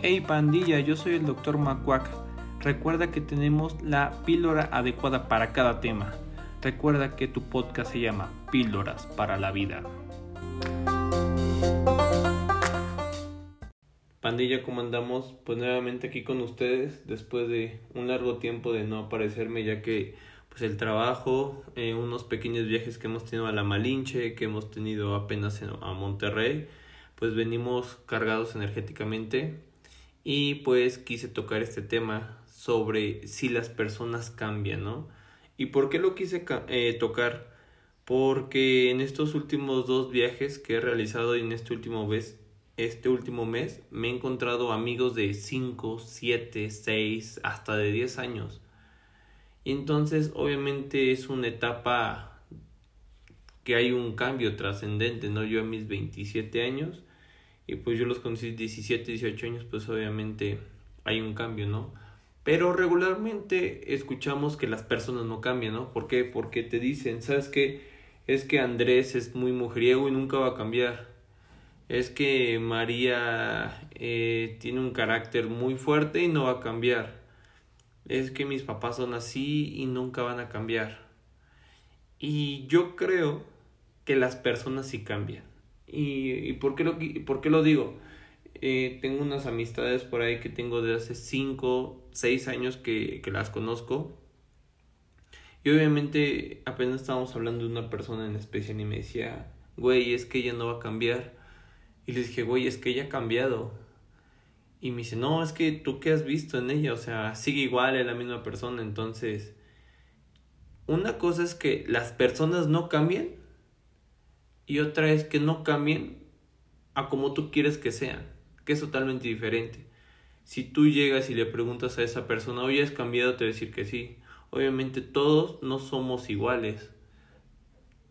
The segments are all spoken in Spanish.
Hey pandilla, yo soy el Dr. Macuac. Recuerda que tenemos la píldora adecuada para cada tema. Recuerda que tu podcast se llama Píldoras para la Vida. Pandilla, ¿cómo andamos? Pues nuevamente aquí con ustedes después de un largo tiempo de no aparecerme ya que pues el trabajo, eh, unos pequeños viajes que hemos tenido a la Malinche, que hemos tenido apenas a Monterrey, pues venimos cargados energéticamente y pues quise tocar este tema sobre si las personas cambian, ¿no? ¿Y por qué lo quise eh, tocar? Porque en estos últimos dos viajes que he realizado y en este último mes, este último mes me he encontrado amigos de 5, 7, 6, hasta de 10 años. Y entonces obviamente es una etapa que hay un cambio trascendente, ¿no? Yo a mis 27 años y pues yo los conocí 17, 18 años, pues obviamente hay un cambio, ¿no? Pero regularmente escuchamos que las personas no cambian, ¿no? ¿Por qué? Porque te dicen, ¿sabes qué? Es que Andrés es muy mujeriego y nunca va a cambiar. Es que María eh, tiene un carácter muy fuerte y no va a cambiar. Es que mis papás son así y nunca van a cambiar. Y yo creo que las personas sí cambian. ¿Y, y por, qué lo, por qué lo digo? Eh, tengo unas amistades por ahí que tengo de hace 5, 6 años que, que las conozco. Y obviamente apenas estábamos hablando de una persona en especial y me decía, güey, es que ella no va a cambiar. Y le dije, güey, es que ella ha cambiado. Y me dice, no, es que tú qué has visto en ella, o sea, sigue igual, es la misma persona. Entonces, una cosa es que las personas no cambien y otra es que no cambien a como tú quieres que sean, que es totalmente diferente. Si tú llegas y le preguntas a esa persona, oye, ¿has cambiado? Te va a decir que sí. Obviamente todos no somos iguales.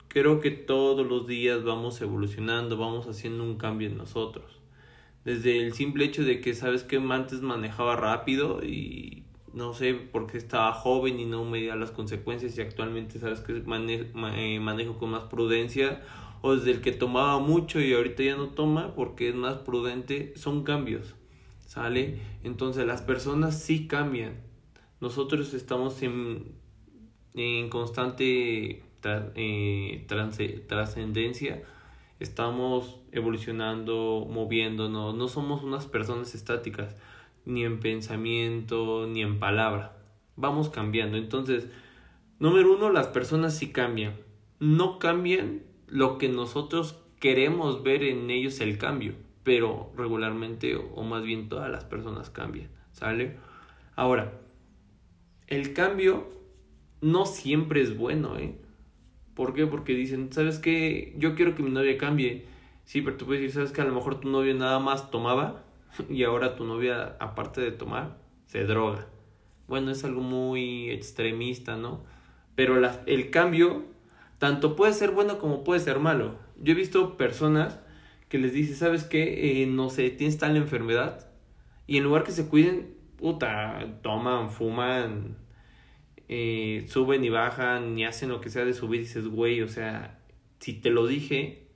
Creo que todos los días vamos evolucionando, vamos haciendo un cambio en nosotros. Desde el simple hecho de que sabes que antes manejaba rápido y no sé porque estaba joven y no medía las consecuencias y actualmente sabes que eh, manejo con más prudencia o desde el que tomaba mucho y ahorita ya no toma porque es más prudente, son cambios, ¿sale? Entonces las personas sí cambian. Nosotros estamos en, en constante eh, trascendencia, estamos evolucionando, moviéndonos, no somos unas personas estáticas, ni en pensamiento, ni en palabra. Vamos cambiando. Entonces, número uno, las personas sí cambian. No cambian lo que nosotros queremos ver en ellos el cambio, pero regularmente o más bien todas las personas cambian, ¿sale? Ahora, el cambio no siempre es bueno, ¿eh? ¿Por qué? Porque dicen, ¿sabes qué? Yo quiero que mi novia cambie. Sí, pero tú puedes decir, ¿sabes que A lo mejor tu novio nada más tomaba y ahora tu novia, aparte de tomar, se droga. Bueno, es algo muy extremista, ¿no? Pero el cambio tanto puede ser bueno como puede ser malo. Yo he visto personas que les dice, ¿sabes qué? Eh, no sé, tienes tal enfermedad. Y en lugar que se cuiden, puta, toman, fuman, eh, suben y bajan y hacen lo que sea de subir y dices, güey, o sea, si te lo dije,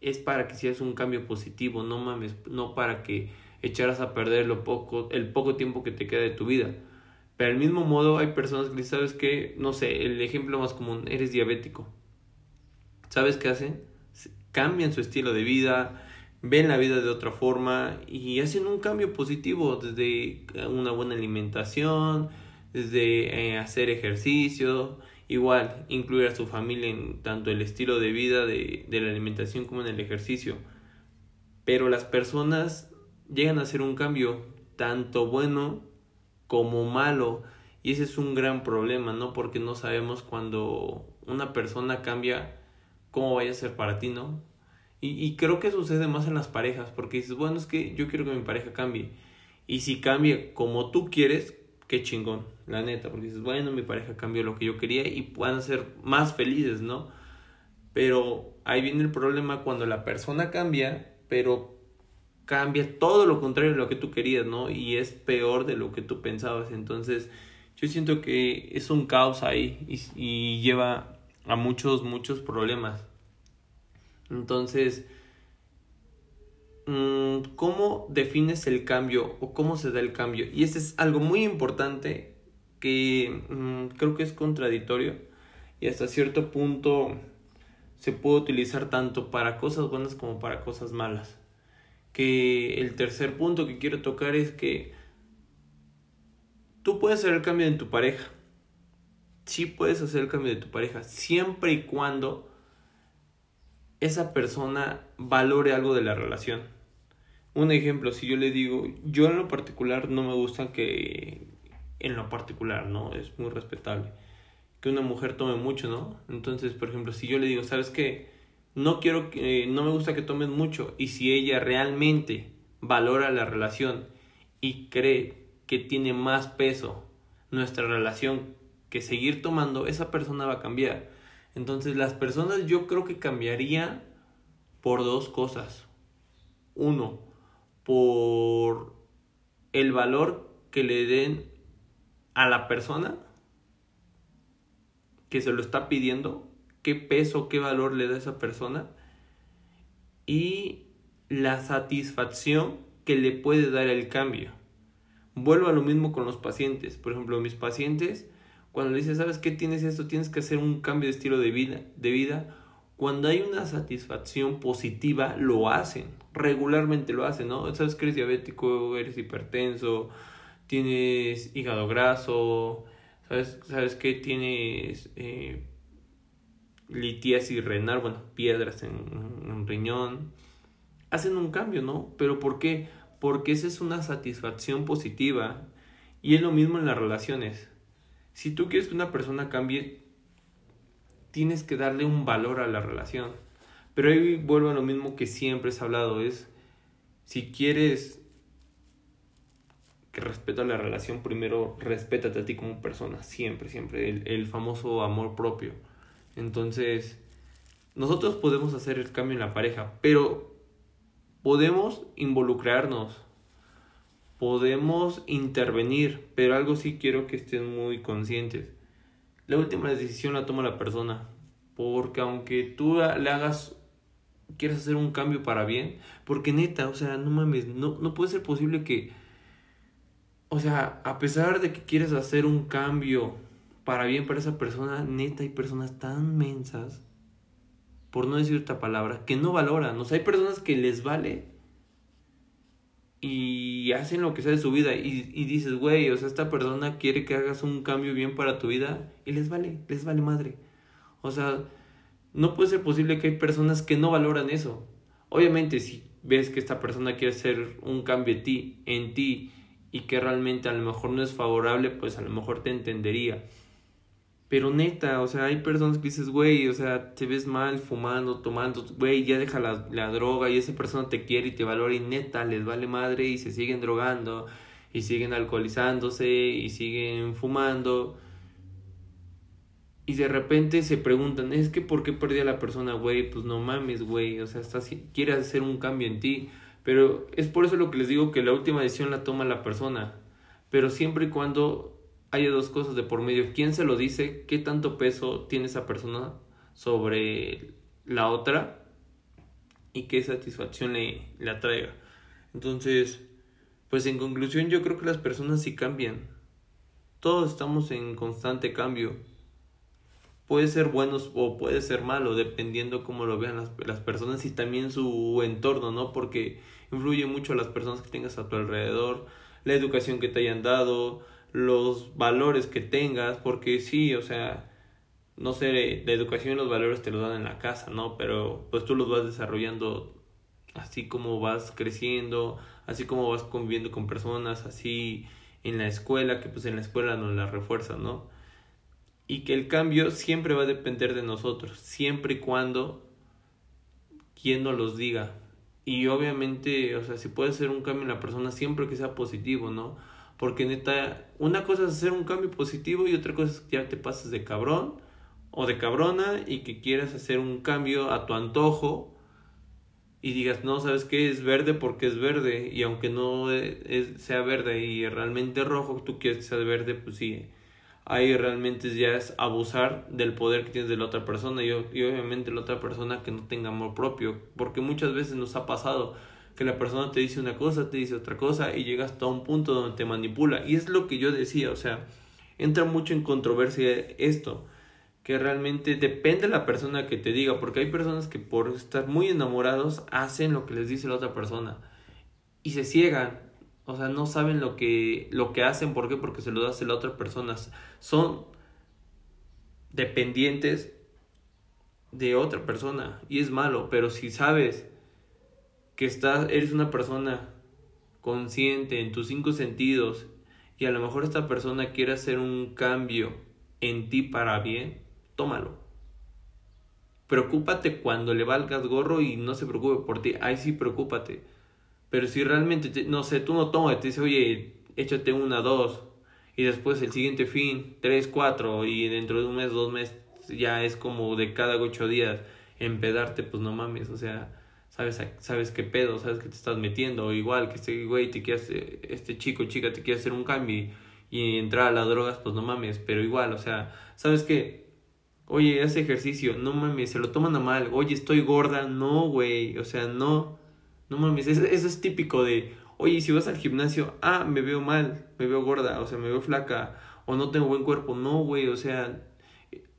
es para que seas un cambio positivo, no mames, no para que echaras a perder lo poco, el poco tiempo que te queda de tu vida. Pero al mismo modo hay personas que sabes que, no sé, el ejemplo más común, eres diabético ¿Sabes qué hacen? Cambian su estilo de vida, ven la vida de otra forma y hacen un cambio positivo desde una buena alimentación, desde eh, hacer ejercicio, igual incluir a su familia en tanto el estilo de vida de, de la alimentación como en el ejercicio. Pero las personas llegan a hacer un cambio tanto bueno como malo y ese es un gran problema, ¿no? Porque no sabemos cuando una persona cambia cómo vaya a ser para ti, ¿no? Y, creo que sucede más en las parejas, porque dices, bueno, es que yo quiero que mi pareja cambie. Y si cambia como tú quieres, qué chingón, la neta, porque dices, bueno, mi pareja cambió lo que yo quería y puedan ser más felices, ¿no? Pero ahí viene el problema cuando la persona cambia, pero cambia todo lo contrario de lo que tú querías, ¿no? Y es peor de lo que tú pensabas. Entonces, yo siento que es un caos ahí y, y lleva a muchos, muchos problemas. Entonces, mm, ¿cómo defines el cambio o cómo se da el cambio? Y ese es algo muy importante que mm, creo que es contradictorio y hasta cierto punto se puede utilizar tanto para cosas buenas como para cosas malas. Que el tercer punto que quiero tocar es que tú puedes hacer el cambio en tu pareja. Sí puedes hacer el cambio de tu pareja, siempre y cuando esa persona valore algo de la relación. Un ejemplo, si yo le digo, yo en lo particular no me gusta que, en lo particular, ¿no? Es muy respetable que una mujer tome mucho, ¿no? Entonces, por ejemplo, si yo le digo, ¿sabes qué? No quiero que, no me gusta que tomen mucho. Y si ella realmente valora la relación y cree que tiene más peso nuestra relación que seguir tomando, esa persona va a cambiar. Entonces, las personas yo creo que cambiarían por dos cosas. Uno, por el valor que le den a la persona que se lo está pidiendo, qué peso, qué valor le da esa persona y la satisfacción que le puede dar el cambio. Vuelvo a lo mismo con los pacientes. Por ejemplo, mis pacientes, cuando le dicen, ¿sabes qué tienes esto? Tienes que hacer un cambio de estilo de vida, de vida. Cuando hay una satisfacción positiva, lo hacen. Regularmente lo hacen, ¿no? ¿Sabes que eres diabético, eres hipertenso, tienes hígado graso, ¿Sabes, sabes qué? Tienes eh, litiasis renal, bueno, piedras en, en riñón. Hacen un cambio, ¿no? Pero ¿por qué? Porque esa es una satisfacción positiva. Y es lo mismo en las relaciones. Si tú quieres que una persona cambie, tienes que darle un valor a la relación. Pero ahí vuelvo a lo mismo que siempre has hablado, es si quieres que respeto a la relación, primero respétate a ti como persona, siempre, siempre, el, el famoso amor propio. Entonces, nosotros podemos hacer el cambio en la pareja, pero podemos involucrarnos, podemos intervenir, pero algo sí quiero que estén muy conscientes. La última decisión la toma la persona, porque aunque tú le hagas, quieras hacer un cambio para bien, porque neta, o sea, no mames, no, no puede ser posible que o sea, a pesar de que quieres hacer un cambio para bien para esa persona, neta hay personas tan mensas, por no decir otra palabra, que no valoran. O sea, hay personas que les vale y hacen lo que sea de su vida y, y dices, güey, o sea, esta persona quiere que hagas un cambio bien para tu vida y les vale, les vale madre. O sea, no puede ser posible que hay personas que no valoran eso. Obviamente, si ves que esta persona quiere hacer un cambio en ti, en ti y que realmente a lo mejor no es favorable, pues a lo mejor te entendería. Pero neta, o sea, hay personas que dices, güey, o sea, te ves mal fumando, tomando, güey, ya deja la, la, droga y esa persona te quiere y te valora y neta, les vale madre y se siguen drogando y siguen alcoholizándose y siguen fumando. Y de repente se preguntan, es que ¿por qué perdí a la persona, güey? Pues no mames, güey, o sea, estás, quieres hacer un cambio en ti pero es por eso lo que les digo que la última decisión la toma la persona. Pero siempre y cuando haya dos cosas de por medio. ¿Quién se lo dice? ¿Qué tanto peso tiene esa persona sobre la otra? Y qué satisfacción le, le atraiga. Entonces, pues en conclusión yo creo que las personas sí cambian. Todos estamos en constante cambio. Puede ser bueno o puede ser malo, dependiendo cómo lo vean las, las personas y también su entorno, ¿no? Porque influye mucho las personas que tengas a tu alrededor, la educación que te hayan dado, los valores que tengas, porque sí, o sea, no sé, la educación y los valores te los dan en la casa, ¿no? Pero pues tú los vas desarrollando así como vas creciendo, así como vas conviviendo con personas, así en la escuela, que pues en la escuela nos la refuerzan, ¿no? Y que el cambio siempre va a depender de nosotros, siempre y cuando quien nos los diga, y obviamente, o sea, si puede hacer un cambio en la persona siempre que sea positivo, ¿no? Porque neta, una cosa es hacer un cambio positivo y otra cosa es que ya te pases de cabrón o de cabrona y que quieras hacer un cambio a tu antojo y digas, no, ¿sabes qué? Es verde porque es verde y aunque no es, sea verde y realmente rojo, tú quieres que sea verde, pues sí, ahí realmente ya es abusar del poder que tienes de la otra persona y, y, obviamente la otra persona que no tenga amor propio, porque muchas veces nos ha pasado que la persona te dice una cosa, te dice otra cosa y llegas hasta un punto donde te manipula. Y es lo que yo decía, o sea, entra mucho en controversia esto, que realmente depende de la persona que te diga, porque hay personas que por estar muy enamorados hacen lo que les dice la otra persona y se ciegan, o sea, no saben lo que, lo que hacen, ¿por qué? Porque se lo hace la otra persona. Son dependientes de otra persona y es malo, pero si sabes que estás, eres una persona consciente en tus cinco sentidos y a lo mejor esta persona quiere hacer un cambio en ti para bien, tómalo. Preocúpate cuando le valgas gorro y no se preocupe por ti. Ahí sí, preocúpate. Pero si realmente, no sé, tú no tomas, te dice, oye, échate una, dos, y después el siguiente fin, tres, cuatro, y dentro de un mes, dos meses, ya es como de cada ocho días empedarte, pues no mames, o sea, sabes, sabes qué pedo, sabes que te estás metiendo, o igual que este güey te quiere este chico, chica te quiere hacer un cambio y, entrar a las drogas, pues no mames, pero igual, o sea, sabes que, oye, hace ejercicio, no mames, se lo toman a mal, oye, estoy gorda, no, güey, o sea, no, no mames, eso, eso es típico de, oye, si vas al gimnasio, ah, me veo mal, me veo gorda, o sea, me veo flaca, o no tengo buen cuerpo, no, güey, o sea,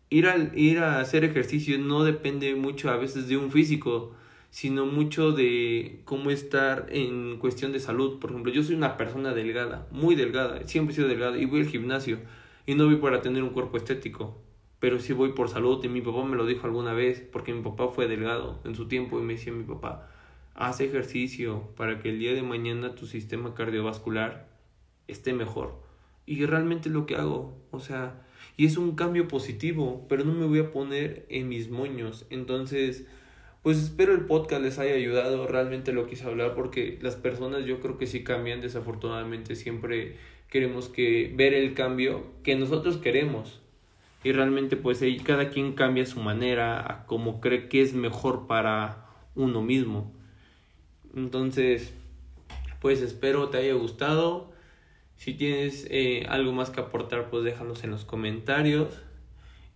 ir a, ir a hacer ejercicio no depende mucho a veces de un físico, sino mucho de cómo estar en cuestión de salud. Por ejemplo, yo soy una persona delgada, muy delgada, siempre he sido delgada y voy al gimnasio y no voy para tener un cuerpo estético, pero sí voy por salud y mi papá me lo dijo alguna vez porque mi papá fue delgado en su tiempo y me decía mi papá, haz ejercicio para que el día de mañana tu sistema cardiovascular esté mejor. Y realmente lo que hago, o sea, y es un cambio positivo, pero no me voy a poner en mis moños. Entonces, pues espero el podcast les haya ayudado, realmente lo quise hablar porque las personas yo creo que sí cambian, desafortunadamente siempre queremos que ver el cambio que nosotros queremos. Y realmente pues ahí cada quien cambia su manera a como cree que es mejor para uno mismo. Entonces, pues espero te haya gustado. Si tienes eh, algo más que aportar, pues déjanos en los comentarios.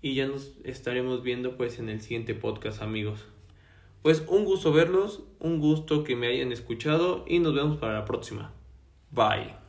Y ya nos estaremos viendo pues en el siguiente podcast, amigos. Pues un gusto verlos, un gusto que me hayan escuchado y nos vemos para la próxima. Bye.